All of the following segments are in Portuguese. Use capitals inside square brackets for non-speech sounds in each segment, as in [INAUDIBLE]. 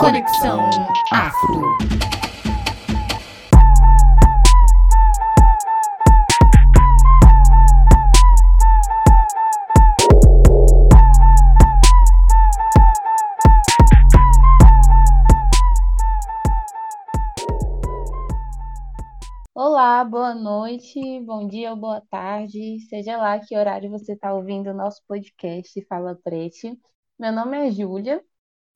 Conexão Afro. Olá, boa noite, bom dia ou boa tarde, seja lá que horário você está ouvindo o nosso podcast Fala Prete. Meu nome é Júlia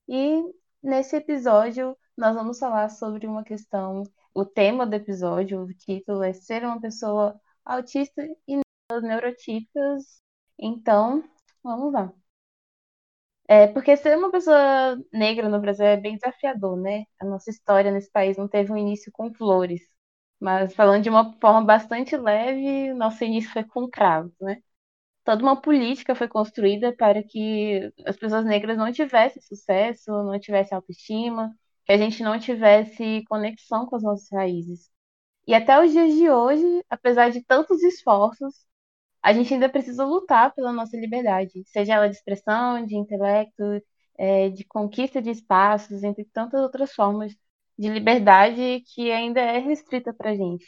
e nesse episódio nós vamos falar sobre uma questão, o tema do episódio, o título é Ser uma pessoa autista e neurotípicas. Então, vamos lá. É, porque ser uma pessoa negra no Brasil é bem desafiador, né? A nossa história nesse país não teve um início com flores. Mas falando de uma forma bastante leve, nosso início foi com cravos, né? Toda uma política foi construída para que as pessoas negras não tivessem sucesso, não tivessem autoestima, que a gente não tivesse conexão com as nossas raízes. E até os dias de hoje, apesar de tantos esforços, a gente ainda precisa lutar pela nossa liberdade, seja ela de expressão, de intelecto, é, de conquista de espaços, entre tantas outras formas de liberdade que ainda é restrita para a gente.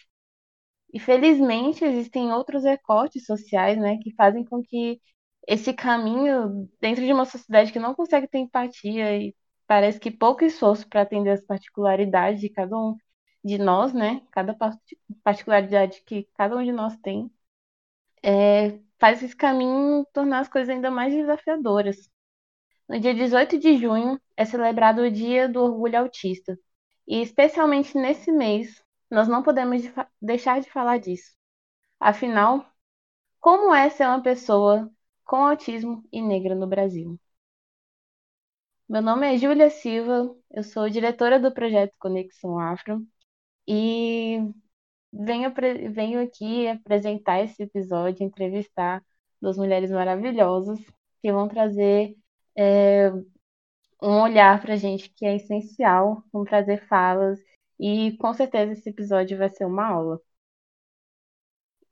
E felizmente existem outros recortes sociais, né, que fazem com que esse caminho dentro de uma sociedade que não consegue ter empatia e parece que pouco esforço para atender as particularidades de cada um de nós, né, cada particularidade que cada um de nós tem, é, faz esse caminho tornar as coisas ainda mais desafiadoras. No dia 18 de junho é celebrado o Dia do Orgulho Autista. E especialmente nesse mês, nós não podemos deixar de falar disso. Afinal, como é ser uma pessoa com autismo e negra no Brasil? Meu nome é Júlia Silva, eu sou diretora do projeto Conexão Afro e venho, venho aqui apresentar esse episódio, entrevistar duas mulheres maravilhosas que vão trazer é, um olhar para a gente que é essencial, vão trazer falas e com certeza esse episódio vai ser uma aula.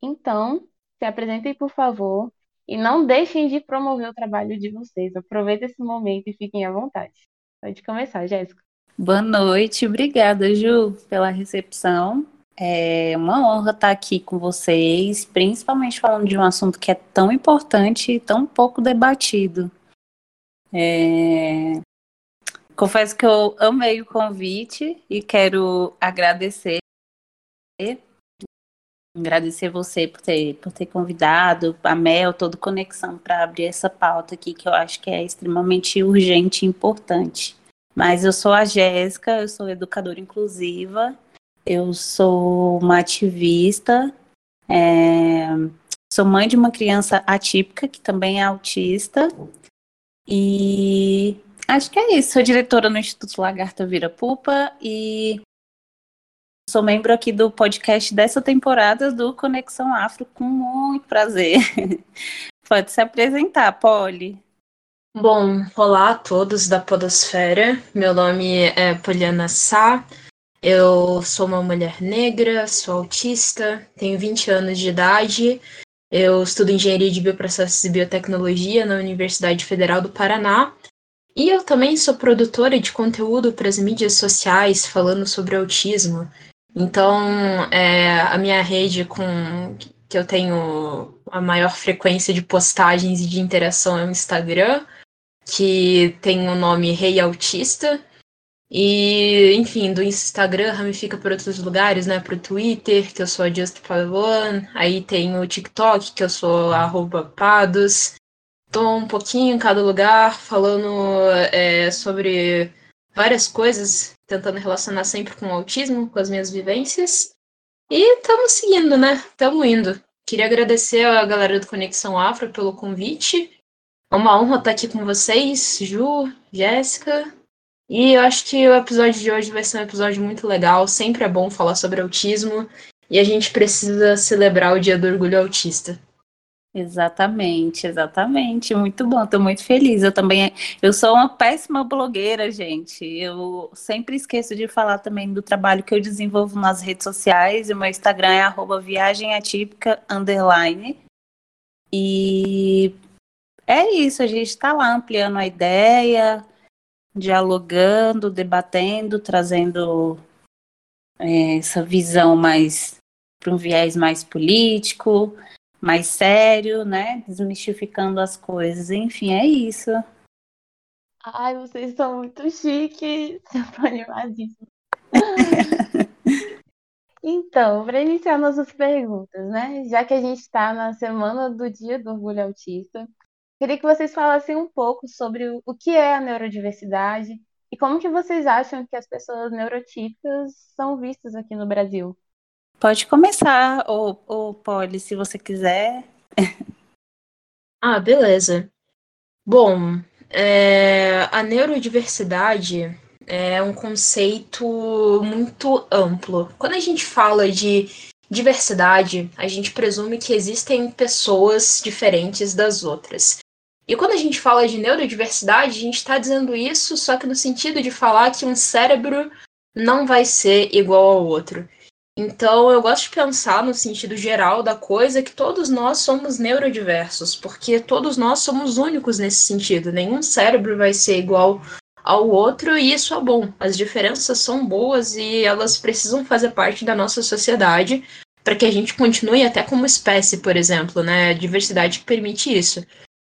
Então, se apresentem, por favor, e não deixem de promover o trabalho de vocês. Aproveitem esse momento e fiquem à vontade. Pode começar, Jéssica. Boa noite, obrigada, Ju, pela recepção. É uma honra estar aqui com vocês, principalmente falando de um assunto que é tão importante e tão pouco debatido. É... Confesso que eu amei o convite e quero agradecer. Agradecer você por ter, por ter convidado, a Mel, toda conexão para abrir essa pauta aqui, que eu acho que é extremamente urgente e importante. Mas eu sou a Jéssica, eu sou educadora inclusiva, eu sou uma ativista, é, sou mãe de uma criança atípica, que também é autista, e Acho que é isso. Sou diretora no Instituto Lagarta Vira Pupa e sou membro aqui do podcast dessa temporada do Conexão Afro com muito prazer. [LAUGHS] Pode se apresentar, Polly. Bom, olá a todos da Podosfera. Meu nome é Poliana Sá. Eu sou uma mulher negra, sou autista, tenho 20 anos de idade. Eu estudo engenharia de bioprocessos e biotecnologia na Universidade Federal do Paraná e eu também sou produtora de conteúdo para as mídias sociais falando sobre autismo. Então, é, a minha rede com que eu tenho a maior frequência de postagens e de interação é o Instagram, que tem o nome Rei Autista. E, enfim, do Instagram ramifica para outros lugares, né? Para o Twitter, que eu sou a Just Padawan. Aí tem o TikTok, que eu sou arroba Pados. Estou um pouquinho em cada lugar, falando é, sobre várias coisas, tentando relacionar sempre com o autismo, com as minhas vivências. E estamos seguindo, né? Estamos indo. Queria agradecer a galera do Conexão Afro pelo convite. É uma honra estar aqui com vocês, Ju, Jéssica. E eu acho que o episódio de hoje vai ser um episódio muito legal. Sempre é bom falar sobre autismo. E a gente precisa celebrar o Dia do Orgulho Autista. Exatamente, exatamente. Muito bom, estou muito feliz. Eu também, eu sou uma péssima blogueira, gente. Eu sempre esqueço de falar também do trabalho que eu desenvolvo nas redes sociais. O meu Instagram é arroba underline. E é isso, a gente está lá ampliando a ideia, dialogando, debatendo, trazendo é, essa visão mais para um viés mais político, mais sério, né? Desmistificando as coisas. Enfim, é isso. Ai, vocês são muito chiques. Eu tô animadíssima. Então, para iniciar nossas perguntas, né? Já que a gente está na semana do Dia do Orgulho Autista, queria que vocês falassem um pouco sobre o que é a neurodiversidade e como que vocês acham que as pessoas neurotípicas são vistas aqui no Brasil. Pode começar, ou, ou Polly, se você quiser. [LAUGHS] ah, beleza. Bom, é, a neurodiversidade é um conceito muito amplo. Quando a gente fala de diversidade, a gente presume que existem pessoas diferentes das outras. E quando a gente fala de neurodiversidade, a gente está dizendo isso só que no sentido de falar que um cérebro não vai ser igual ao outro. Então, eu gosto de pensar no sentido geral da coisa que todos nós somos neurodiversos, porque todos nós somos únicos nesse sentido. Nenhum cérebro vai ser igual ao outro, e isso é bom. As diferenças são boas e elas precisam fazer parte da nossa sociedade para que a gente continue até como espécie, por exemplo, né? A diversidade que permite isso.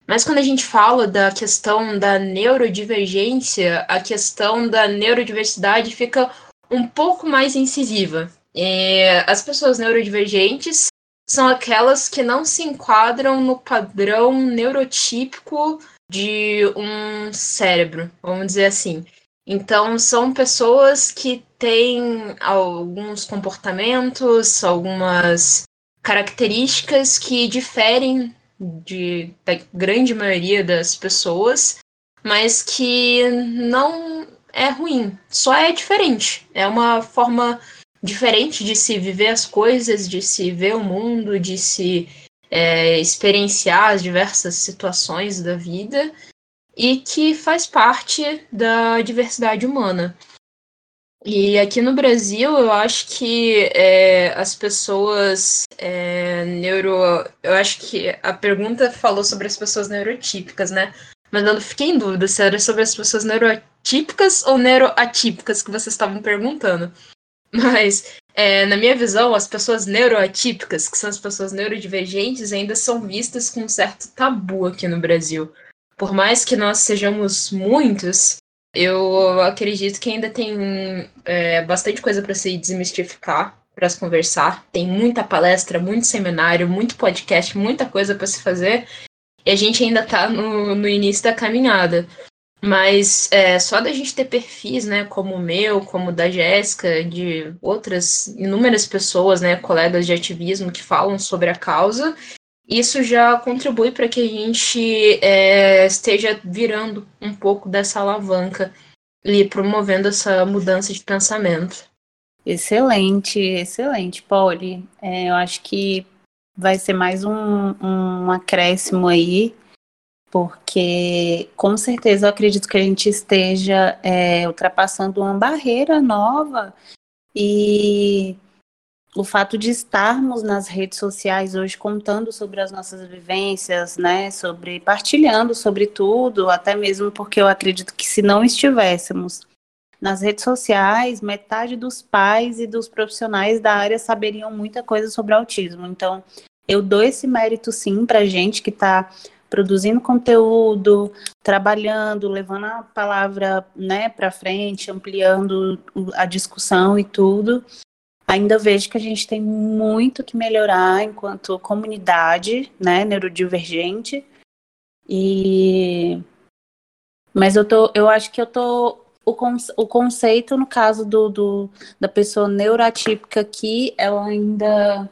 Mas quando a gente fala da questão da neurodivergência, a questão da neurodiversidade fica um pouco mais incisiva. E as pessoas neurodivergentes são aquelas que não se enquadram no padrão neurotípico de um cérebro, vamos dizer assim. Então, são pessoas que têm alguns comportamentos, algumas características que diferem de, da grande maioria das pessoas, mas que não é ruim, só é diferente. É uma forma diferente de se viver as coisas, de se ver o mundo, de se é, experienciar as diversas situações da vida e que faz parte da diversidade humana. E aqui no Brasil, eu acho que é, as pessoas é, neuro. Eu acho que a pergunta falou sobre as pessoas neurotípicas, né? Mas eu fiquei em dúvida se era sobre as pessoas neurotípicas ou neuroatípicas que vocês estavam perguntando. Mas é, na minha visão, as pessoas neuroatípicas, que são as pessoas neurodivergentes, ainda são vistas com um certo tabu aqui no Brasil. Por mais que nós sejamos muitos, eu acredito que ainda tem é, bastante coisa para se desmistificar, para se conversar. Tem muita palestra, muito seminário, muito podcast, muita coisa para se fazer. E a gente ainda está no, no início da caminhada. Mas é, só da gente ter perfis, né, como o meu, como o da Jéssica, de outras inúmeras pessoas, né, colegas de ativismo que falam sobre a causa, isso já contribui para que a gente é, esteja virando um pouco dessa alavanca e promovendo essa mudança de pensamento. Excelente, excelente, Polly. É, eu acho que vai ser mais um, um acréscimo aí porque com certeza eu acredito que a gente esteja é, ultrapassando uma barreira nova e o fato de estarmos nas redes sociais hoje contando sobre as nossas vivências, né, sobre partilhando sobre tudo, até mesmo porque eu acredito que se não estivéssemos nas redes sociais, metade dos pais e dos profissionais da área saberiam muita coisa sobre autismo. Então, eu dou esse mérito sim para gente que está produzindo conteúdo, trabalhando, levando a palavra né, para frente, ampliando a discussão e tudo. Ainda vejo que a gente tem muito que melhorar enquanto comunidade, né, neurodivergente. E mas eu tô, eu acho que eu tô o, conce, o conceito no caso do, do da pessoa neuroatípica aqui, ela ainda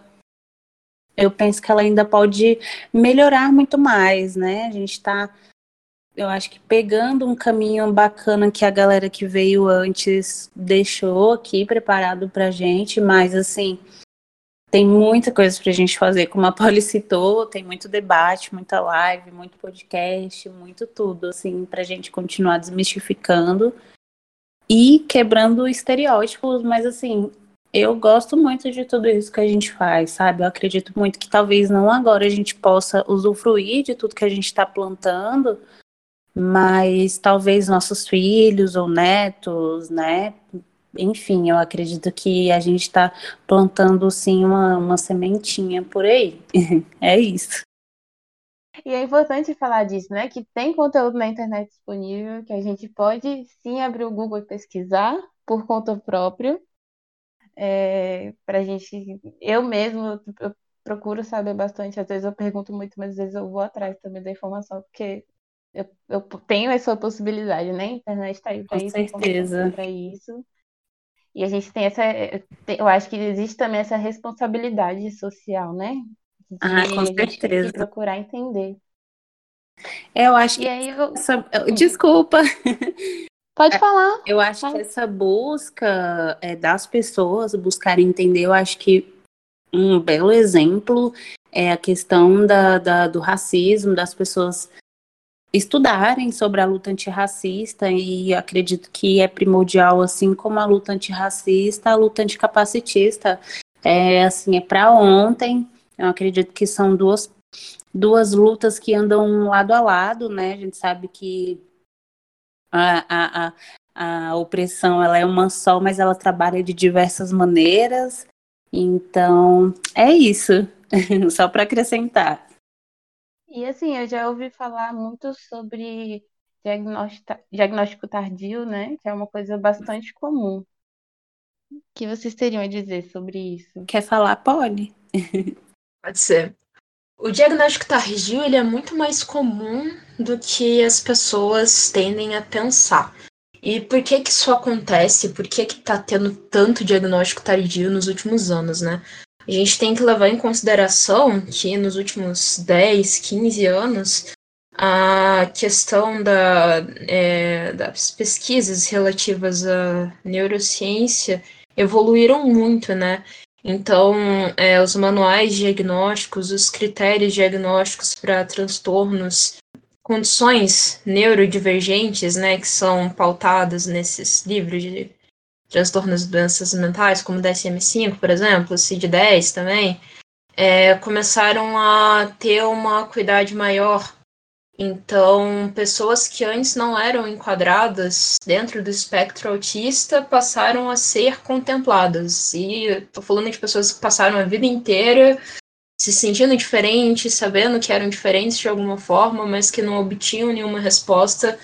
eu penso que ela ainda pode melhorar muito mais, né? A gente está, eu acho que pegando um caminho bacana que a galera que veio antes deixou aqui preparado para gente, mas assim tem muita coisa para a gente fazer, como a Polly citou, tem muito debate, muita live, muito podcast, muito tudo, assim, para a gente continuar desmistificando e quebrando estereótipos, mas assim, eu gosto muito de tudo isso que a gente faz, sabe? Eu acredito muito que talvez não agora a gente possa usufruir de tudo que a gente está plantando, mas talvez nossos filhos ou netos, né? Enfim, eu acredito que a gente está plantando sim uma, uma sementinha por aí. [LAUGHS] é isso. E é importante falar disso, né? Que tem conteúdo na internet disponível, que a gente pode sim abrir o Google e pesquisar por conta própria. É, pra gente. Eu mesmo eu procuro saber bastante. Às vezes eu pergunto muito, mas às vezes eu vou atrás também da informação, porque eu, eu tenho essa possibilidade, né? A internet está aí para isso, certeza. para isso. E a gente tem essa, eu acho que existe também essa responsabilidade social, né? De ah, com certeza. procurar entender. Eu acho e que aí, eu... Hum. desculpa. [LAUGHS] Pode falar. Eu acho que essa busca é, das pessoas buscarem entender, eu acho que um belo exemplo é a questão da, da, do racismo, das pessoas estudarem sobre a luta antirracista e acredito que é primordial, assim como a luta antirracista, a luta anticapacitista. É assim, é para ontem. Eu acredito que são duas, duas lutas que andam lado a lado, né? A gente sabe que a, a, a, a opressão ela é uma só, mas ela trabalha de diversas maneiras. Então, é isso. [LAUGHS] Só para acrescentar. E assim, eu já ouvi falar muito sobre diagnóstico, diagnóstico tardio, né? Que é uma coisa bastante comum. O que vocês teriam a dizer sobre isso? Quer falar, Poli? Pode ser. O diagnóstico tardio ele é muito mais comum do que as pessoas tendem a pensar. E por que que isso acontece? Por que que tá tendo tanto diagnóstico tardio nos últimos anos, né? A gente tem que levar em consideração que nos últimos 10, 15 anos, a questão da, é, das pesquisas relativas à neurociência evoluíram muito, né? Então, é, os manuais diagnósticos, os critérios diagnósticos para transtornos, condições neurodivergentes, né, que são pautadas nesses livros de transtornos de doenças mentais, como DSM-5, por exemplo, CID-10 também, é, começaram a ter uma acuidade maior. Então, pessoas que antes não eram enquadradas dentro do espectro autista passaram a ser contempladas. E estou falando de pessoas que passaram a vida inteira se sentindo diferentes, sabendo que eram diferentes de alguma forma, mas que não obtinham nenhuma resposta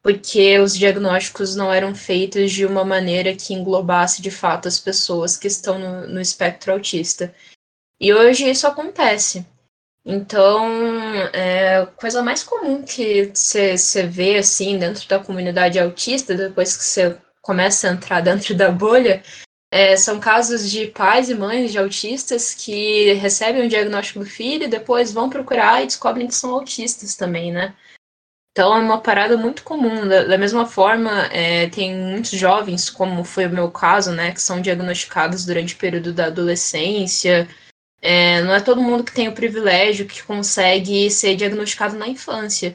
porque os diagnósticos não eram feitos de uma maneira que englobasse de fato as pessoas que estão no, no espectro autista. E hoje isso acontece. Então, é, coisa mais comum que você vê assim dentro da comunidade autista, depois que você começa a entrar [LAUGHS] dentro da bolha, é, são casos de pais e mães de autistas que recebem o diagnóstico do filho e depois vão procurar e descobrem que são autistas também, né? Então é uma parada muito comum. Da, da mesma forma, é, tem muitos jovens, como foi o meu caso, né, que são diagnosticados durante o período da adolescência. É, não é todo mundo que tem o privilégio que consegue ser diagnosticado na infância.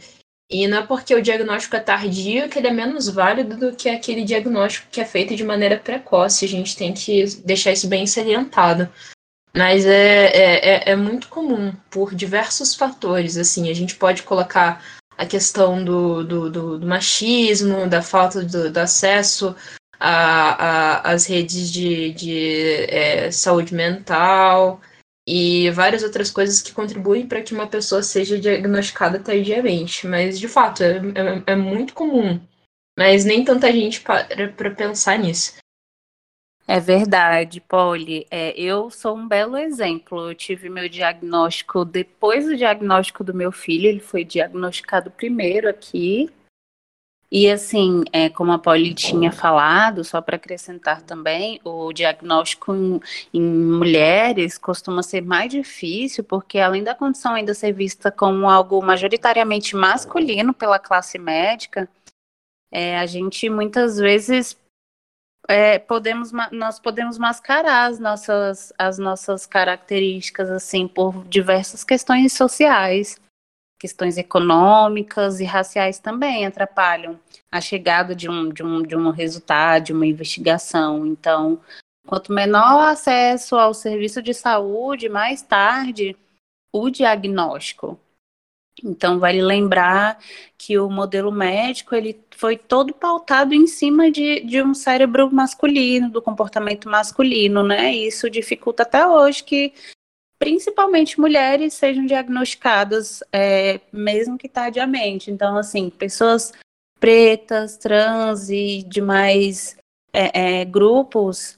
E não é porque o diagnóstico é tardio que ele é menos válido do que aquele diagnóstico que é feito de maneira precoce. A gente tem que deixar isso bem salientado. Mas é, é, é, é muito comum, por diversos fatores. Assim, a gente pode colocar a questão do, do, do, do machismo, da falta do, do acesso às redes de, de é, saúde mental e várias outras coisas que contribuem para que uma pessoa seja diagnosticada tardiamente. Mas, de fato, é, é, é muito comum. Mas nem tanta gente para pensar nisso. É verdade, Polly. É, eu sou um belo exemplo. Eu tive meu diagnóstico depois do diagnóstico do meu filho. Ele foi diagnosticado primeiro aqui. E assim, é, como a Polly tinha falado, só para acrescentar também, o diagnóstico em, em, mulheres costuma ser mais difícil, porque além da condição ainda ser vista como algo majoritariamente masculino pela classe médica, é, a gente muitas vezes é, podemos, nós podemos mascarar as nossas, as nossas características assim por diversas questões sociais, questões econômicas e raciais também atrapalham a chegada de um, de um, de um resultado, de uma investigação. Então, quanto menor acesso ao serviço de saúde, mais tarde o diagnóstico. Então, vale lembrar que o modelo médico ele foi todo pautado em cima de, de um cérebro masculino, do comportamento masculino, né? Isso dificulta até hoje que principalmente mulheres sejam diagnosticadas, é, mesmo que tardiamente. Então, assim, pessoas pretas, trans e demais é, é, grupos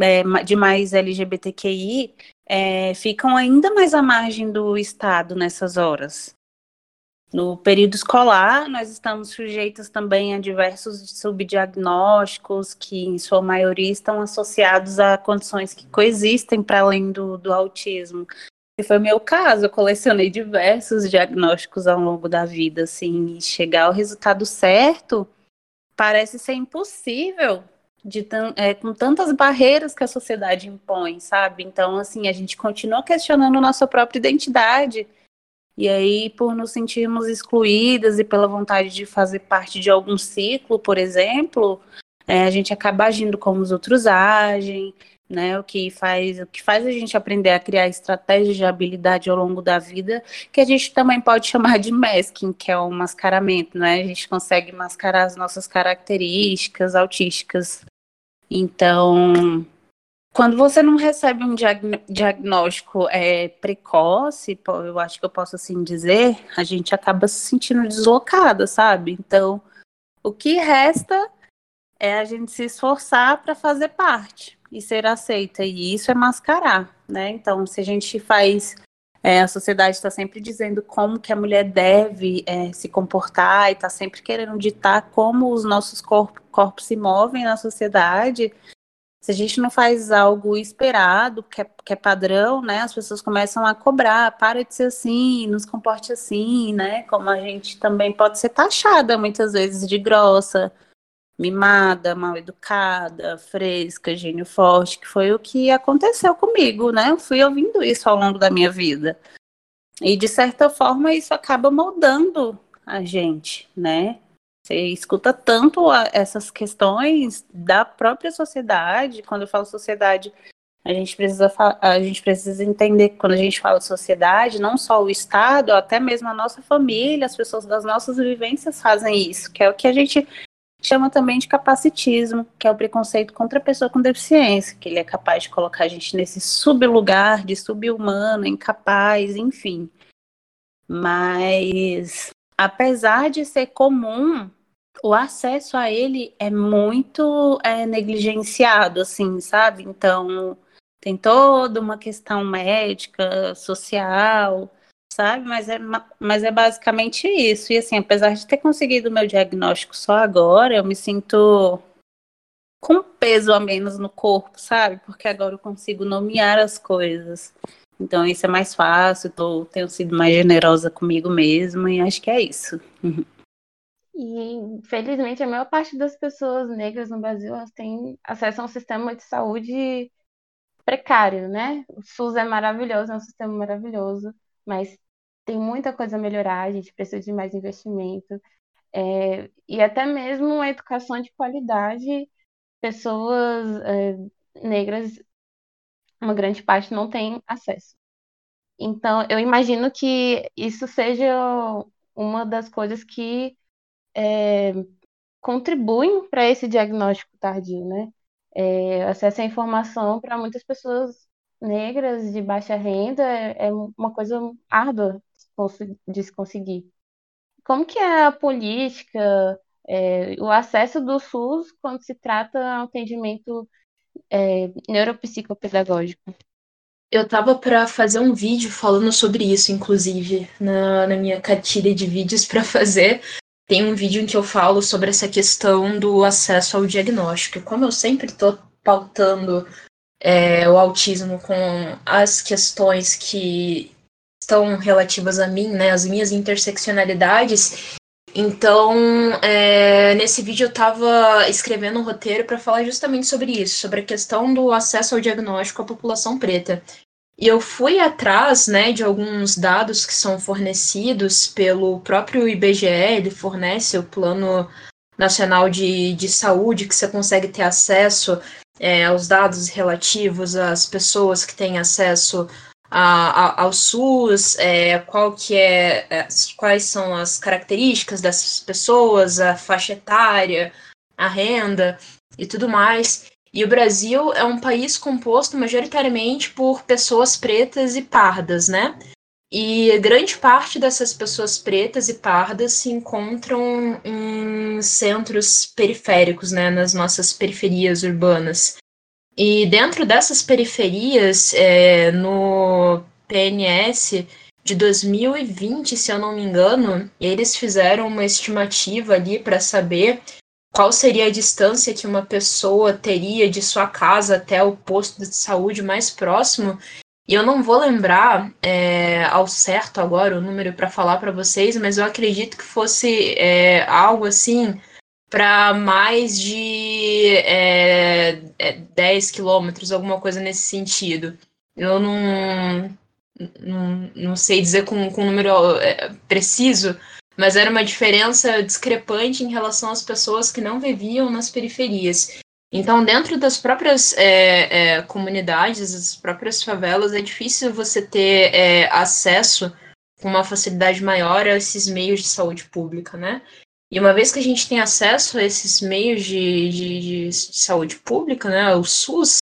é, de mais LGBTQI é, ficam ainda mais à margem do Estado nessas horas. No período escolar, nós estamos sujeitos também a diversos subdiagnósticos que, em sua maioria, estão associados a condições que coexistem para além do, do autismo. E foi meu caso, eu colecionei diversos diagnósticos ao longo da vida, assim, e chegar ao resultado certo parece ser impossível de é, com tantas barreiras que a sociedade impõe, sabe? Então, assim, a gente continua questionando nossa própria identidade e aí, por nos sentirmos excluídas e pela vontade de fazer parte de algum ciclo, por exemplo, é, a gente acaba agindo como os outros agem, né? O que faz, o que faz a gente aprender a criar estratégias de habilidade ao longo da vida, que a gente também pode chamar de masking, que é o mascaramento, né? A gente consegue mascarar as nossas características autísticas. Então, quando você não recebe um diagnóstico é, precoce, eu acho que eu posso assim dizer, a gente acaba se sentindo deslocada, sabe? Então, o que resta é a gente se esforçar para fazer parte e ser aceita, e isso é mascarar, né? Então, se a gente faz é, a sociedade está sempre dizendo como que a mulher deve é, se comportar e está sempre querendo ditar como os nossos corpos, corpos se movem na sociedade se a gente não faz algo esperado, que é, que é, padrão, né, as pessoas começam a cobrar, para de ser assim, nos comporte assim, né, como a gente também pode ser taxada muitas vezes de grossa, mimada, mal educada, fresca, gênio forte, que foi o que aconteceu comigo, né, eu fui ouvindo isso ao longo da minha vida. E de certa forma isso acaba moldando a gente, né? Você escuta tanto a, essas questões da própria sociedade. Quando eu falo sociedade, a gente precisa a gente precisa entender que quando a gente fala sociedade, não só o Estado, até mesmo a nossa família, as pessoas das nossas vivências fazem isso, que é o que a gente chama também de capacitismo, que é o preconceito contra a pessoa com deficiência, que ele é capaz de colocar a gente nesse sublugar de subhumano, incapaz, enfim. Mas apesar de ser comum, o acesso a ele é muito é, negligenciado, assim, sabe? Então, tem toda uma questão médica, social, sabe? Mas é, mas é basicamente isso. E assim, apesar de ter conseguido o meu diagnóstico só agora, eu me sinto com peso a menos no corpo, sabe? Porque agora eu consigo nomear as coisas. Então isso é mais fácil, tô, tenho sido mais generosa comigo mesma e acho que é isso. [LAUGHS] E, felizmente, a maior parte das pessoas negras no Brasil elas têm acesso a um sistema de saúde precário, né? O SUS é maravilhoso, é um sistema maravilhoso, mas tem muita coisa a melhorar, a gente precisa de mais investimento. É, e até mesmo a educação de qualidade, pessoas é, negras uma grande parte não tem acesso. Então, eu imagino que isso seja uma das coisas que é, contribuem para esse diagnóstico tardio, né? É, acesso à informação para muitas pessoas negras de baixa renda é, é uma coisa árdua de se conseguir. Como que é a política, é, o acesso do SUS quando se trata de atendimento é, neuropsicopedagógico. Eu tava para fazer um vídeo falando sobre isso, inclusive, na, na minha cartilha de vídeos para fazer. Tem um vídeo em que eu falo sobre essa questão do acesso ao diagnóstico. Como eu sempre estou pautando é, o autismo com as questões que estão relativas a mim, né, as minhas interseccionalidades, então, é, nesse vídeo eu estava escrevendo um roteiro para falar justamente sobre isso, sobre a questão do acesso ao diagnóstico à população preta. E eu fui atrás né, de alguns dados que são fornecidos pelo próprio IBGE, ele fornece o Plano Nacional de, de Saúde, que você consegue ter acesso é, aos dados relativos às pessoas que têm acesso a, a, ao SUS, é, qual que é, é, quais são as características dessas pessoas, a faixa etária, a renda e tudo mais. E o Brasil é um país composto majoritariamente por pessoas pretas e pardas, né? E grande parte dessas pessoas pretas e pardas se encontram em centros periféricos, né, nas nossas periferias urbanas. E dentro dessas periferias, é, no PNS de 2020, se eu não me engano, eles fizeram uma estimativa ali para saber qual seria a distância que uma pessoa teria de sua casa até o posto de saúde mais próximo. E eu não vou lembrar é, ao certo agora o número para falar para vocês, mas eu acredito que fosse é, algo assim para mais de é, 10 é, quilômetros, alguma coisa nesse sentido. Eu não, não, não sei dizer com, com um número é, preciso, mas era uma diferença discrepante em relação às pessoas que não viviam nas periferias. Então, dentro das próprias é, é, comunidades, das próprias favelas, é difícil você ter é, acesso com uma facilidade maior a esses meios de saúde pública, né? E uma vez que a gente tem acesso a esses meios de, de, de saúde pública, né, o SUS,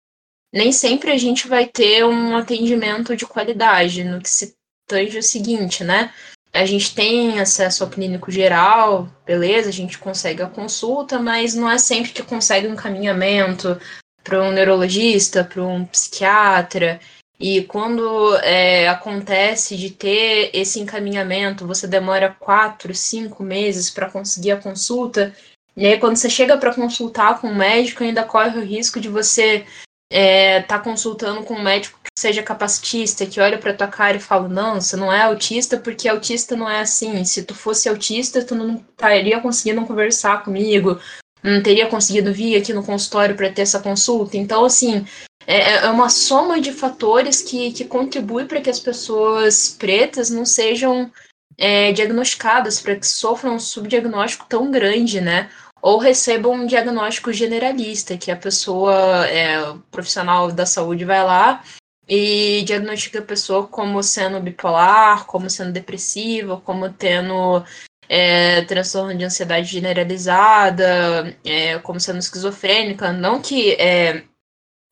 nem sempre a gente vai ter um atendimento de qualidade, no que se tange o seguinte, né? a gente tem acesso ao clínico geral, beleza, a gente consegue a consulta, mas não é sempre que consegue um encaminhamento para um neurologista, para um psiquiatra. E quando é, acontece de ter esse encaminhamento, você demora quatro, cinco meses para conseguir a consulta. E aí, quando você chega para consultar com o médico, ainda corre o risco de você é, tá consultando com um médico que seja capacitista, que olha para tua cara e fala, não, você não é autista porque autista não é assim. Se tu fosse autista, tu não estaria conseguindo conversar comigo, não teria conseguido vir aqui no consultório para ter essa consulta. Então, assim, é, é, é uma soma de fatores que, que contribui para que as pessoas pretas não sejam é, diagnosticadas, para que sofram um subdiagnóstico tão grande, né? ou recebam um diagnóstico generalista, que a pessoa, é, o profissional da saúde vai lá e diagnostica a pessoa como sendo bipolar, como sendo depressiva, como tendo é, transtorno de ansiedade generalizada, é, como sendo esquizofrênica. Não que é,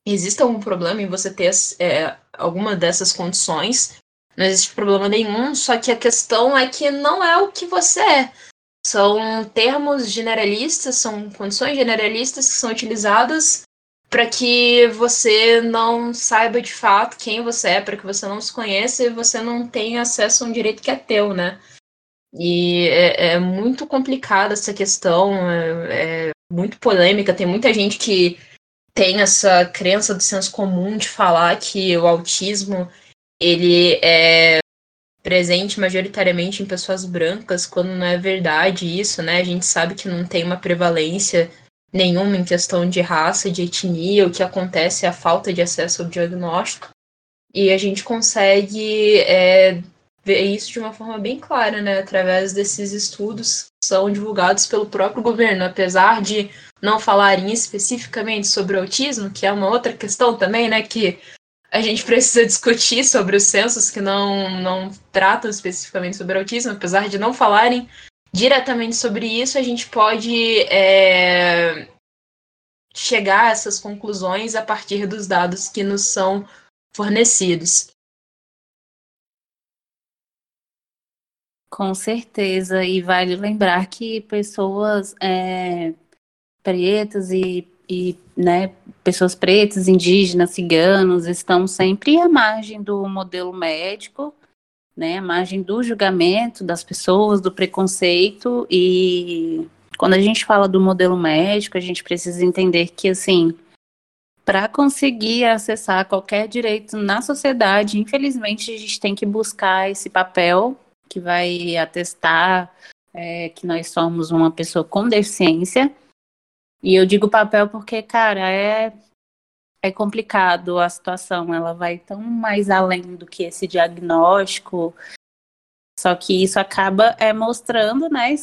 exista algum problema em você ter é, alguma dessas condições, não existe problema nenhum, só que a questão é que não é o que você é. São termos generalistas, são condições generalistas que são utilizadas para que você não saiba de fato quem você é, para que você não se conheça e você não tenha acesso a um direito que é teu, né? E é, é muito complicada essa questão, é, é muito polêmica, tem muita gente que tem essa crença do senso comum de falar que o autismo ele é presente majoritariamente em pessoas brancas, quando não é verdade isso, né? A gente sabe que não tem uma prevalência nenhuma em questão de raça, de etnia, o que acontece é a falta de acesso ao diagnóstico. E a gente consegue é, ver isso de uma forma bem clara, né? Através desses estudos que são divulgados pelo próprio governo, apesar de não falarem especificamente sobre o autismo, que é uma outra questão também, né? Que a gente precisa discutir sobre os censos que não, não tratam especificamente sobre autismo, apesar de não falarem diretamente sobre isso, a gente pode é, chegar a essas conclusões a partir dos dados que nos são fornecidos. Com certeza, e vale lembrar que pessoas é, pretas e e né, pessoas pretas, indígenas, ciganos estão sempre à margem do modelo médico, né, à margem do julgamento das pessoas, do preconceito. E quando a gente fala do modelo médico, a gente precisa entender que assim, para conseguir acessar qualquer direito na sociedade, infelizmente a gente tem que buscar esse papel que vai atestar é, que nós somos uma pessoa com deficiência. E eu digo papel porque, cara, é, é complicado a situação, ela vai tão mais além do que esse diagnóstico. Só que isso acaba é, mostrando, né,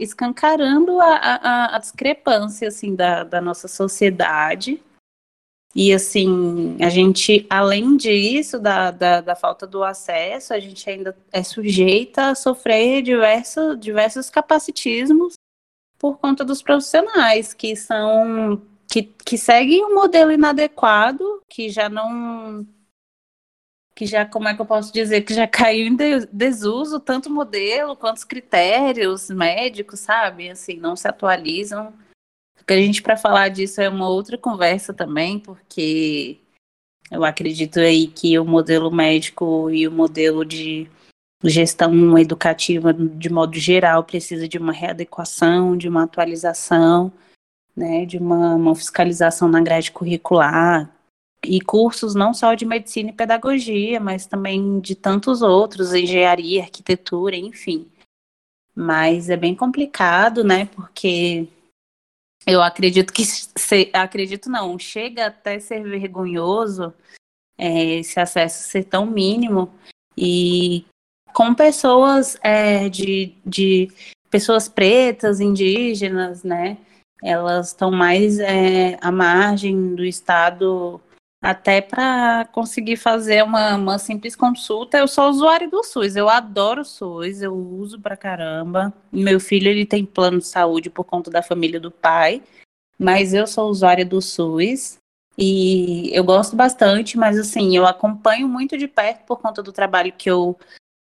escancarando a, a, a discrepância assim, da, da nossa sociedade E assim, a gente, além disso, da, da, da, falta do acesso, a gente ainda é sujeita a sofrer diversos, diversos capacitismos por conta dos profissionais que são que, que seguem um modelo inadequado, que já não que já, como é que eu posso dizer, que já caiu em desuso tanto modelo quanto os critérios médicos, sabe? Assim, não se atualizam. Porque a gente, para falar disso, é uma outra conversa também, porque eu acredito aí que o modelo médico e o modelo de gestão educativa, de modo geral, precisa de uma readequação, de uma atualização, né, de uma, uma fiscalização na grade curricular, e cursos não só de medicina e pedagogia, mas também de tantos outros, engenharia, arquitetura, enfim. Mas é bem complicado, né? Porque eu acredito que se, acredito não, chega até ser vergonhoso é, esse acesso ser tão mínimo e com pessoas é, de, de pessoas pretas, indígenas, né? Elas estão mais é, à margem do Estado até para conseguir fazer uma, uma simples consulta, eu sou usuário do SUS. Eu adoro o SUS, eu uso pra caramba. Meu filho ele tem plano de saúde por conta da família do pai, mas eu sou usuária do SUS e eu gosto bastante, mas assim, eu acompanho muito de perto por conta do trabalho que eu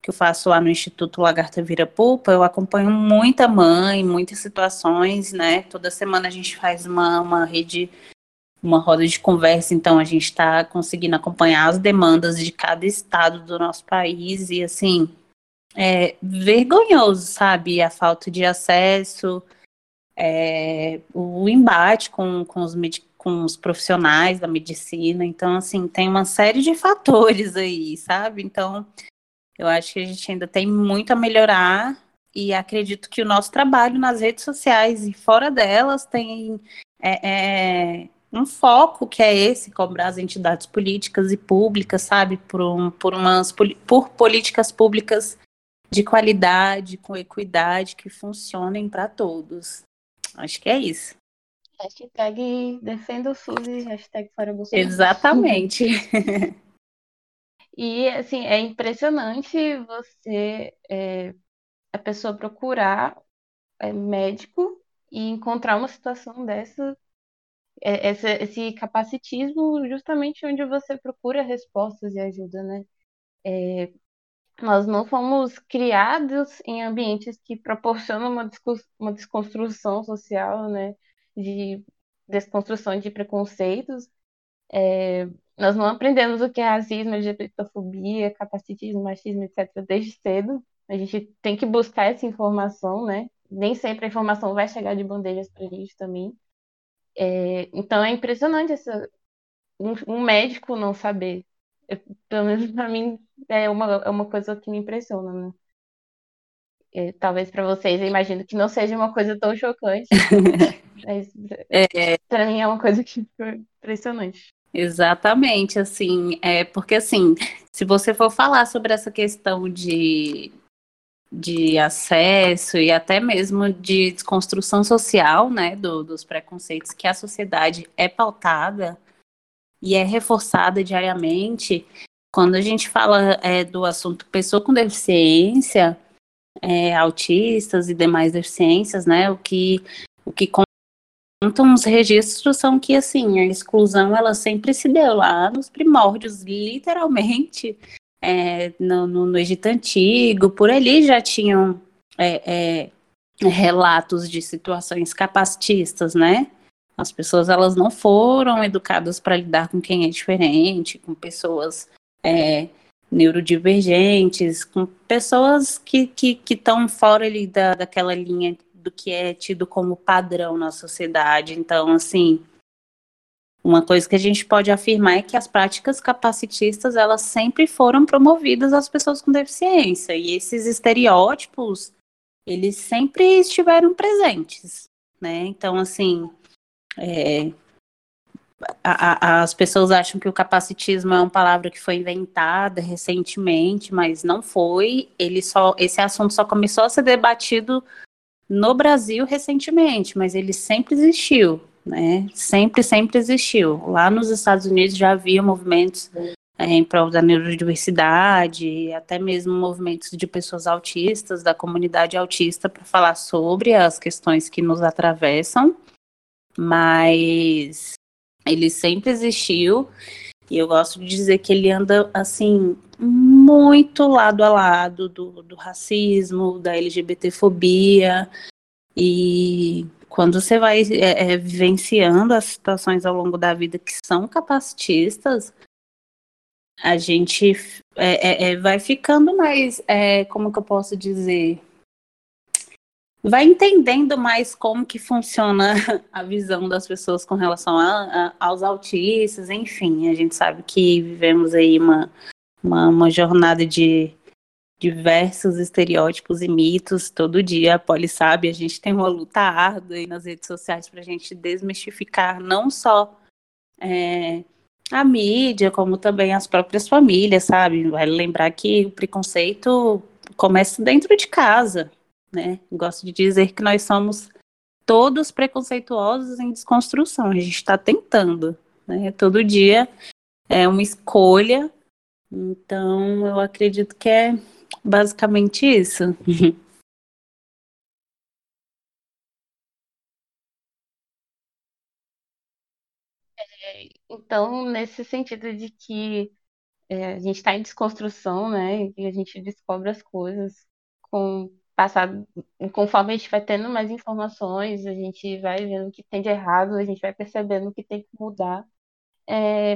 que eu faço lá no Instituto Lagarta Vira Pupa, eu acompanho muita mãe, muitas situações, né? Toda semana a gente faz uma, uma rede uma roda de conversa, então a gente está conseguindo acompanhar as demandas de cada estado do nosso país e assim é vergonhoso, sabe? A falta de acesso, é, o embate com, com, os, com os profissionais da medicina, então assim, tem uma série de fatores aí, sabe? Então eu acho que a gente ainda tem muito a melhorar e acredito que o nosso trabalho nas redes sociais e fora delas tem é, é, um foco que é esse, cobrar as entidades políticas e públicas, sabe, por, um, por, umas, por políticas públicas de qualidade, com equidade, que funcionem para todos. Acho que é isso. Hashtag defenda o SUS e hashtag fora Bolsonaro. Exatamente. [LAUGHS] e, assim, é impressionante você, é, a pessoa procurar é, médico e encontrar uma situação dessa é, esse, esse capacitismo justamente onde você procura respostas e ajuda, né? É, nós não fomos criados em ambientes que proporcionam uma, uma desconstrução social, né? De desconstrução de preconceitos. É, nós não aprendemos o que é racismo, LGBTfobia, capacitismo, machismo, etc. desde cedo. A gente tem que buscar essa informação, né? Nem sempre a informação vai chegar de bandejas para a gente também. É, então é impressionante essa, um, um médico não saber. Eu, pelo menos para mim é uma, é uma coisa que me impressiona, né? É, talvez para vocês, eu imagino que não seja uma coisa tão chocante, [LAUGHS] mas é, para mim é uma coisa que foi impressionante. Exatamente, assim, é porque assim, se você for falar sobre essa questão de de acesso e até mesmo de desconstrução social, né, do, dos preconceitos que a sociedade é pautada e é reforçada diariamente. Quando a gente fala é, do assunto pessoa com deficiência, é, autistas e demais deficiências, né, o que o que contam os registros são que assim a exclusão ela sempre se deu lá nos primórdios, literalmente é, no, no, no, Egito Antigo, por ali já tinham é, é, relatos de situações capacitistas, né? As pessoas elas não foram educadas para lidar com quem é diferente, com pessoas é, neurodivergentes, com pessoas que estão que, que fora ali da, daquela linha do que é tido como padrão na sociedade. Então, assim, uma coisa que a gente pode afirmar é que as práticas capacitistas elas sempre foram promovidas às pessoas com deficiência e esses estereótipos eles sempre estiveram presentes, né? Então assim, é, a, a, as pessoas acham que o capacitismo é uma palavra que foi inventada recentemente, mas não foi. Ele só, esse assunto só começou a ser debatido no Brasil recentemente, mas ele sempre existiu né? Sempre, sempre existiu. Lá nos Estados Unidos já havia movimentos é, em prol da neurodiversidade, até mesmo movimentos de pessoas autistas, da comunidade autista, para falar sobre as questões que nos atravessam, mas ele sempre existiu e eu gosto de dizer que ele anda assim muito lado a lado do, do racismo, da LGBTfobia e quando você vai é, é, vivenciando as situações ao longo da vida que são capacitistas, a gente é, é, é vai ficando mais, é, como que eu posso dizer, vai entendendo mais como que funciona [LAUGHS] a visão das pessoas com relação a, a, aos autistas, enfim, a gente sabe que vivemos aí uma, uma, uma jornada de diversos estereótipos e mitos todo dia, a Poli sabe, a gente tem uma luta árdua aí nas redes sociais para a gente desmistificar não só é, a mídia, como também as próprias famílias, sabe? Vale lembrar que o preconceito começa dentro de casa, né? Gosto de dizer que nós somos todos preconceituosos em desconstrução, a gente está tentando, né? Todo dia é uma escolha, então eu acredito que é basicamente isso. É, então, nesse sentido de que é, a gente está em desconstrução, né? E a gente descobre as coisas com passar, conforme a gente vai tendo mais informações, a gente vai vendo o que tem de errado, a gente vai percebendo o que tem que mudar. É,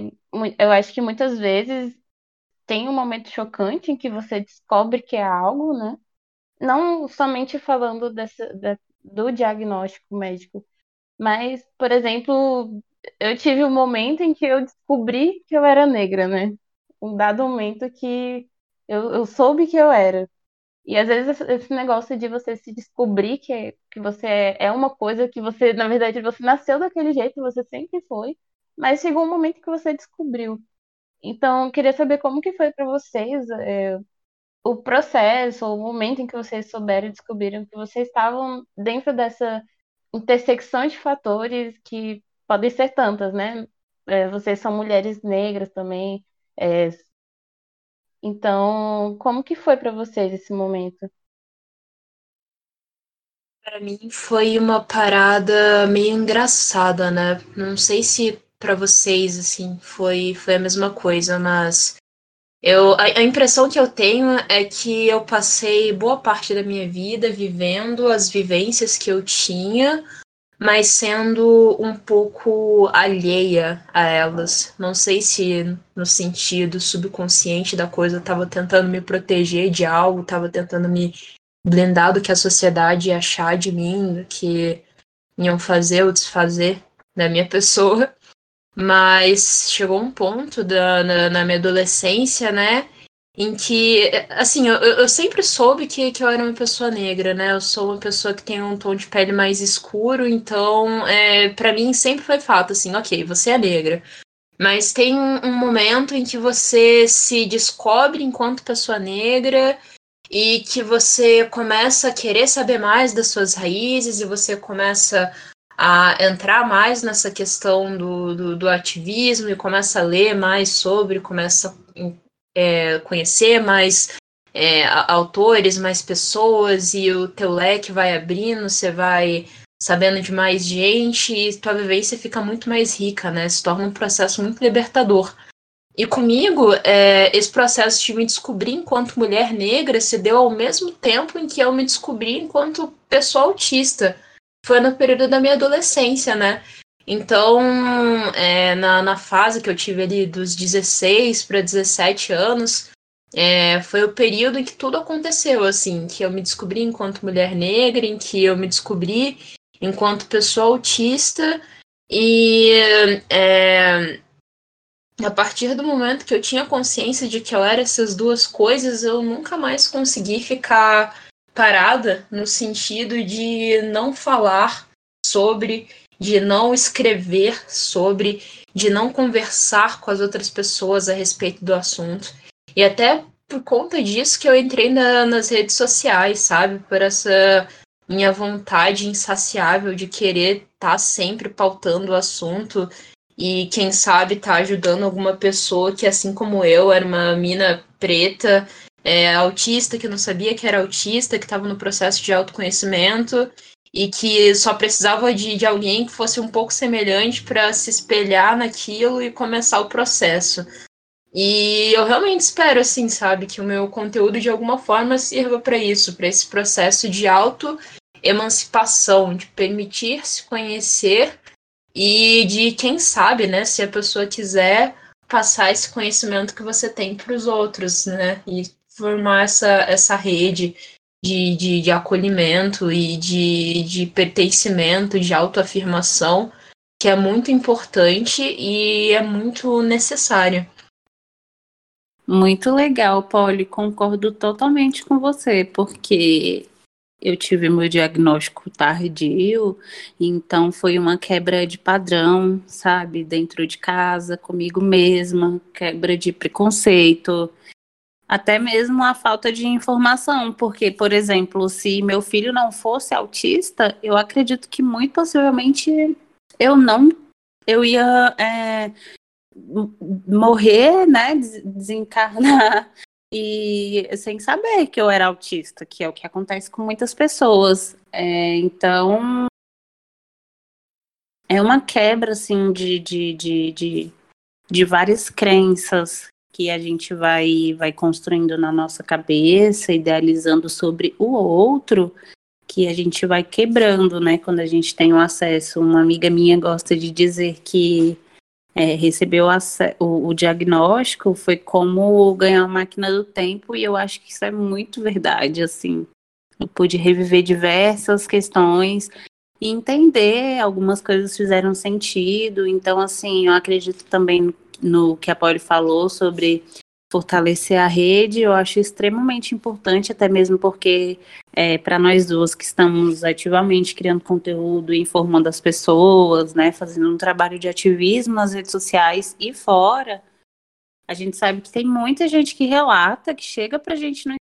eu acho que muitas vezes tem um momento chocante em que você descobre que é algo, né? Não somente falando dessa, da, do diagnóstico médico, mas, por exemplo, eu tive um momento em que eu descobri que eu era negra, né? Um dado momento que eu, eu soube que eu era. E às vezes esse negócio de você se descobrir que, que você é uma coisa que você, na verdade, você nasceu daquele jeito, você sempre foi, mas chegou um momento que você descobriu. Então, eu queria saber como que foi para vocês é, o processo, o momento em que vocês souberam e descobriram que vocês estavam dentro dessa intersecção de fatores que podem ser tantas, né? É, vocês são mulheres negras também, é, então, como que foi para vocês esse momento? Para mim foi uma parada meio engraçada, né? Não sei se para vocês assim foi foi a mesma coisa, mas eu a, a impressão que eu tenho é que eu passei boa parte da minha vida vivendo as vivências que eu tinha mas sendo um pouco alheia a elas. Não sei se no sentido subconsciente da coisa estava tentando me proteger de algo, estava tentando me blindar do que a sociedade ia achar de mim, do que iam fazer ou desfazer da minha pessoa. Mas chegou um ponto da, na, na minha adolescência, né? em que, assim, eu, eu sempre soube que, que eu era uma pessoa negra, né? Eu sou uma pessoa que tem um tom de pele mais escuro, então, é, para mim sempre foi fato, assim, ok, você é negra. Mas tem um momento em que você se descobre enquanto pessoa negra e que você começa a querer saber mais das suas raízes e você começa a entrar mais nessa questão do, do, do ativismo e começa a ler mais sobre, começa é, conhecer mais é, autores, mais pessoas, e o teu leque vai abrindo, você vai sabendo de mais gente, e tua vivência fica muito mais rica, né? Se torna um processo muito libertador. E comigo, é, esse processo de me descobrir enquanto mulher negra se deu ao mesmo tempo em que eu me descobri enquanto pessoa autista. Foi no período da minha adolescência, né? Então, é, na, na fase que eu tive ali dos 16 para 17 anos, é, foi o período em que tudo aconteceu, assim, que eu me descobri enquanto mulher negra, em que eu me descobri enquanto pessoa autista, e é, a partir do momento que eu tinha consciência de que eu era essas duas coisas, eu nunca mais consegui ficar parada no sentido de não falar sobre de não escrever sobre, de não conversar com as outras pessoas a respeito do assunto. E até por conta disso que eu entrei na, nas redes sociais, sabe? Por essa minha vontade insaciável de querer estar tá sempre pautando o assunto e quem sabe tá ajudando alguma pessoa que, assim como eu, era uma mina preta, é, autista, que não sabia que era autista, que estava no processo de autoconhecimento e que só precisava de, de alguém que fosse um pouco semelhante para se espelhar naquilo e começar o processo. E eu realmente espero, assim, sabe, que o meu conteúdo de alguma forma sirva para isso, para esse processo de auto-emancipação, de permitir se conhecer e de quem sabe, né, se a pessoa quiser passar esse conhecimento que você tem para os outros, né, e formar essa, essa rede de, de, de acolhimento e de, de pertencimento, de autoafirmação, que é muito importante e é muito necessário. Muito legal, Polly, concordo totalmente com você, porque eu tive meu diagnóstico tardio, então foi uma quebra de padrão, sabe, dentro de casa, comigo mesma, quebra de preconceito, até mesmo a falta de informação, porque, por exemplo, se meu filho não fosse autista, eu acredito que muito possivelmente eu não, eu ia é, morrer, né, desencarnar [LAUGHS] e sem saber que eu era autista, que é o que acontece com muitas pessoas. É, então, é uma quebra, assim, de, de, de, de, de várias crenças que a gente vai, vai construindo na nossa cabeça, idealizando sobre o outro, que a gente vai quebrando, né, quando a gente tem o acesso. Uma amiga minha gosta de dizer que é, recebeu o, o, diagnóstico foi como ganhar uma máquina do tempo e eu acho que isso é muito verdade, assim. Eu pude reviver diversas questões e entender, algumas coisas fizeram sentido, então, assim, eu acredito também no que a Polly falou sobre fortalecer a rede, eu acho extremamente importante, até mesmo porque é, para nós duas que estamos ativamente criando conteúdo, informando as pessoas, né, fazendo um trabalho de ativismo nas redes sociais e fora, a gente sabe que tem muita gente que relata, que chega para a gente no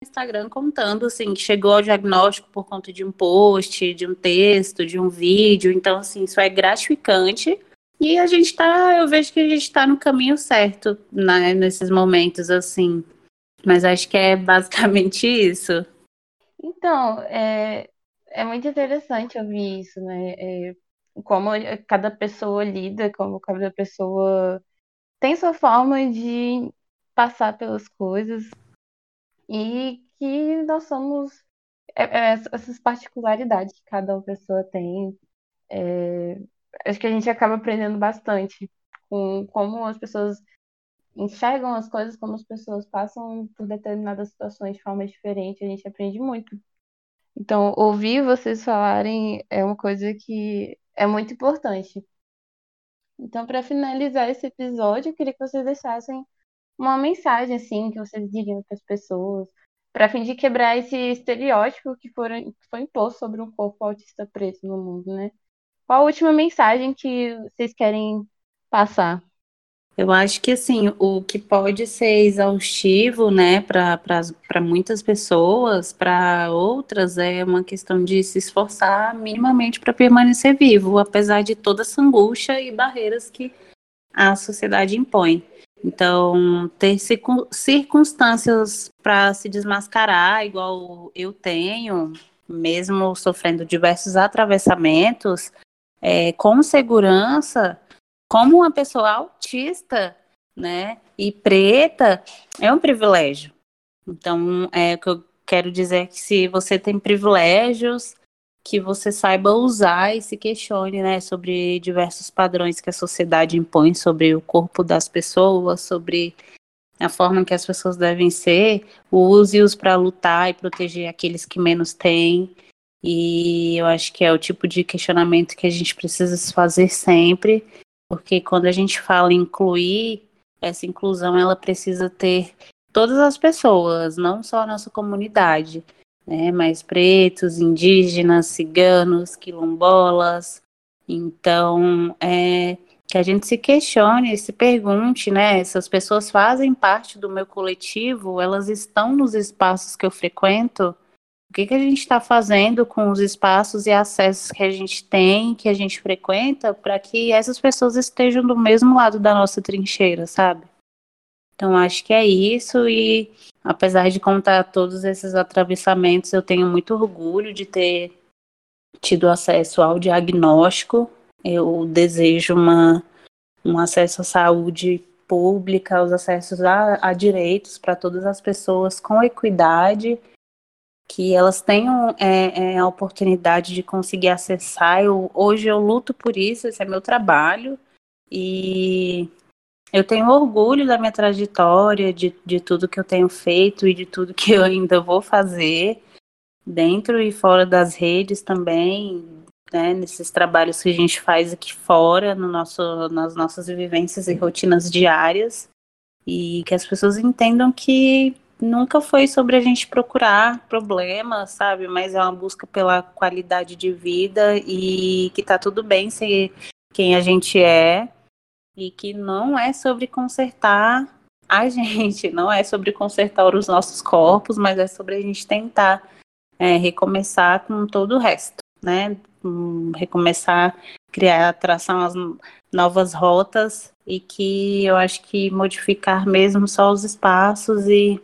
Instagram contando assim que chegou ao diagnóstico por conta de um post, de um texto, de um vídeo, então assim isso é gratificante e a gente tá, eu vejo que a gente tá no caminho certo, né, nesses momentos assim. Mas acho que é basicamente [LAUGHS] isso. Então, é, é muito interessante ouvir isso, né? É, como cada pessoa lida, como cada pessoa tem sua forma de passar pelas coisas e que nós somos é, é, essas particularidades que cada pessoa tem. É, acho que a gente acaba aprendendo bastante com como as pessoas enxergam as coisas, como as pessoas passam por determinadas situações de forma diferente, a gente aprende muito. Então, ouvir vocês falarem é uma coisa que é muito importante. Então, para finalizar esse episódio, eu queria que vocês deixassem uma mensagem assim que vocês diriam para as pessoas, para fim de quebrar esse estereótipo que, foram, que foi imposto sobre um corpo autista preto no mundo, né? Qual a última mensagem que vocês querem passar? Eu acho que assim, o que pode ser exaustivo, né, para muitas pessoas, para outras é uma questão de se esforçar minimamente para permanecer vivo, apesar de toda essa angústia e barreiras que a sociedade impõe. Então, ter circunstâncias para se desmascarar, igual eu tenho, mesmo sofrendo diversos atravessamentos, é, com segurança, como uma pessoa autista, né, e preta, é um privilégio. Então, é o que eu quero dizer é que se você tem privilégios, que você saiba usar e se questione, né, sobre diversos padrões que a sociedade impõe sobre o corpo das pessoas, sobre a forma que as pessoas devem ser, use-os para lutar e proteger aqueles que menos têm, e eu acho que é o tipo de questionamento que a gente precisa se fazer sempre, porque quando a gente fala incluir, essa inclusão ela precisa ter todas as pessoas, não só a nossa comunidade, né, mas pretos, indígenas, ciganos, quilombolas. Então, é que a gente se questione, se pergunte, né, essas pessoas fazem parte do meu coletivo, elas estão nos espaços que eu frequento, o que, que a gente está fazendo com os espaços e acessos que a gente tem, que a gente frequenta, para que essas pessoas estejam do mesmo lado da nossa trincheira, sabe? Então, acho que é isso. E apesar de contar todos esses atravessamentos, eu tenho muito orgulho de ter tido acesso ao diagnóstico. Eu desejo uma, um acesso à saúde pública, os acessos a, a direitos para todas as pessoas com equidade, que elas tenham é, é, a oportunidade de conseguir acessar. Eu, hoje eu luto por isso, esse é meu trabalho, e eu tenho orgulho da minha trajetória, de, de tudo que eu tenho feito e de tudo que eu ainda vou fazer, dentro e fora das redes também, né, nesses trabalhos que a gente faz aqui fora, no nosso, nas nossas vivências e rotinas diárias, e que as pessoas entendam que nunca foi sobre a gente procurar problemas, sabe, mas é uma busca pela qualidade de vida e que tá tudo bem ser quem a gente é e que não é sobre consertar a [LAUGHS] gente, não é sobre consertar os nossos corpos, mas é sobre a gente tentar é, recomeçar com todo o resto, né? recomeçar, criar, umas novas rotas e que eu acho que modificar mesmo só os espaços e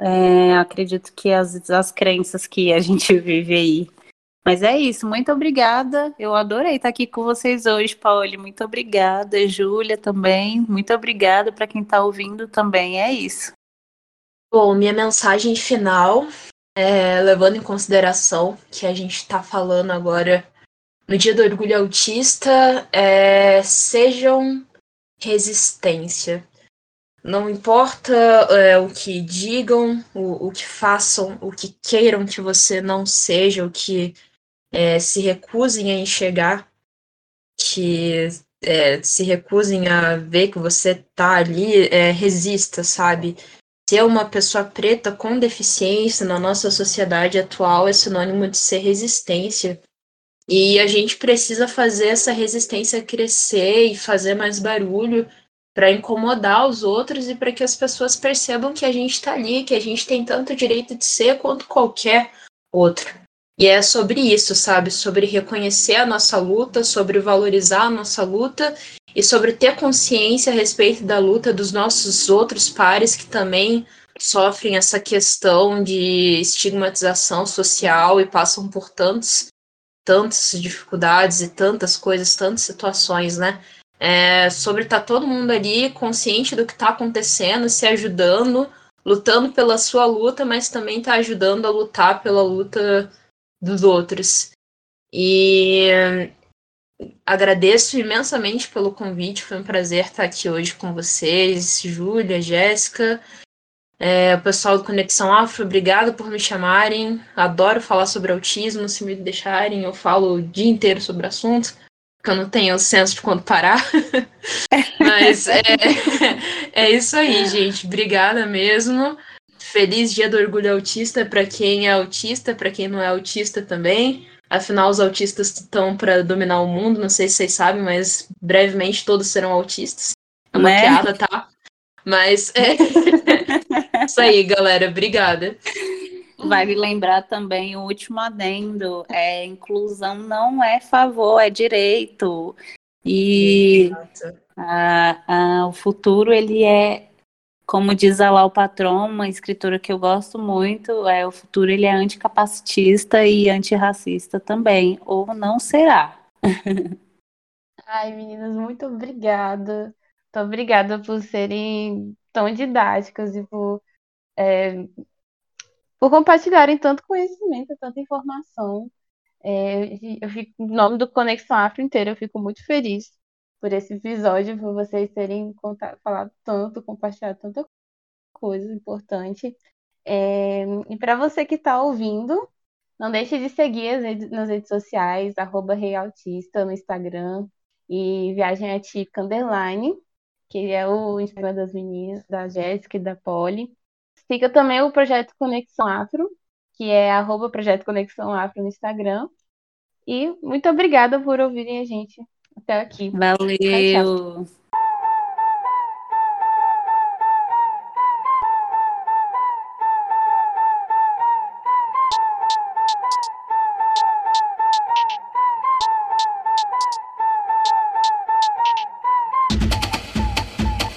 é, acredito que as, as crenças que a gente [LAUGHS] vive aí. Mas é isso, muito obrigada. Eu adorei estar aqui com vocês hoje, Pauli. Muito obrigada, Júlia também. Muito obrigada para quem está ouvindo também. É isso. Bom, minha mensagem final é, levando em consideração que a gente está falando agora no Dia do Orgulho Autista, é, sejam resistência. Não importa é, o que digam, o, o, que façam, o que queiram que você não seja, o que é, se recusem a enxergar, que é, se recusem a ver que você tá ali, é, resista, sabe? ser uma pessoa preta com deficiência na nossa sociedade atual é sinônimo de ser resistência. E a gente precisa fazer essa resistência crescer e fazer mais barulho para incomodar os outros e para que as pessoas percebam que a gente está ali, que a gente tem tanto direito de ser quanto qualquer outro. E é sobre isso, sabe? Sobre reconhecer a nossa luta, sobre valorizar a nossa luta e sobre ter consciência a respeito da luta dos nossos outros pares que também sofrem essa questão de estigmatização social e passam por tantos, tantas dificuldades e tantas coisas, tantas situações, né? É, sobre estar tá todo mundo ali consciente do que está acontecendo, se ajudando, lutando pela sua luta, mas também está ajudando a lutar pela luta dos outros. E agradeço imensamente pelo convite, foi um prazer estar aqui hoje com vocês, Júlia, Jéssica, é, o pessoal do Conexão Afro, obrigado por me chamarem. Adoro falar sobre autismo, se me deixarem, eu falo o dia inteiro sobre o assunto, porque eu não tenho senso de quando parar. [LAUGHS] Mas é, é isso aí, gente. Obrigada mesmo. Feliz Dia do Orgulho Autista para quem é autista, para quem não é autista também. Afinal, os autistas estão para dominar o mundo, não sei se vocês sabem, mas brevemente todos serão autistas. É uma né? piada, tá? Mas é. [LAUGHS] Isso aí, galera. Obrigada. Vale lembrar também o último adendo: é inclusão não é favor, é direito. E a, a, o futuro ele é como diz a Lau Patron, uma escritora que eu gosto muito, é o futuro ele é anticapacitista e antirracista também, ou não será. Ai, meninas, muito obrigada. Muito obrigada por serem tão didáticas e por, é, por compartilharem tanto conhecimento, tanta informação. É, eu fico, em nome do Conexão Afro inteiro, eu fico muito feliz por esse episódio, por vocês terem contado, falado tanto, compartilhado tanta coisa importante. É, e para você que está ouvindo, não deixe de seguir redes, nas redes sociais, arroba Realtista no Instagram e Viagem Atípica Underline, que é o Instagram das meninas, da Jéssica e da Polly. Siga também o Projeto Conexão Afro, que é arroba Projeto Conexão Afro no Instagram. E muito obrigada por ouvirem a gente até aqui. Valeu! Tchau, tchau.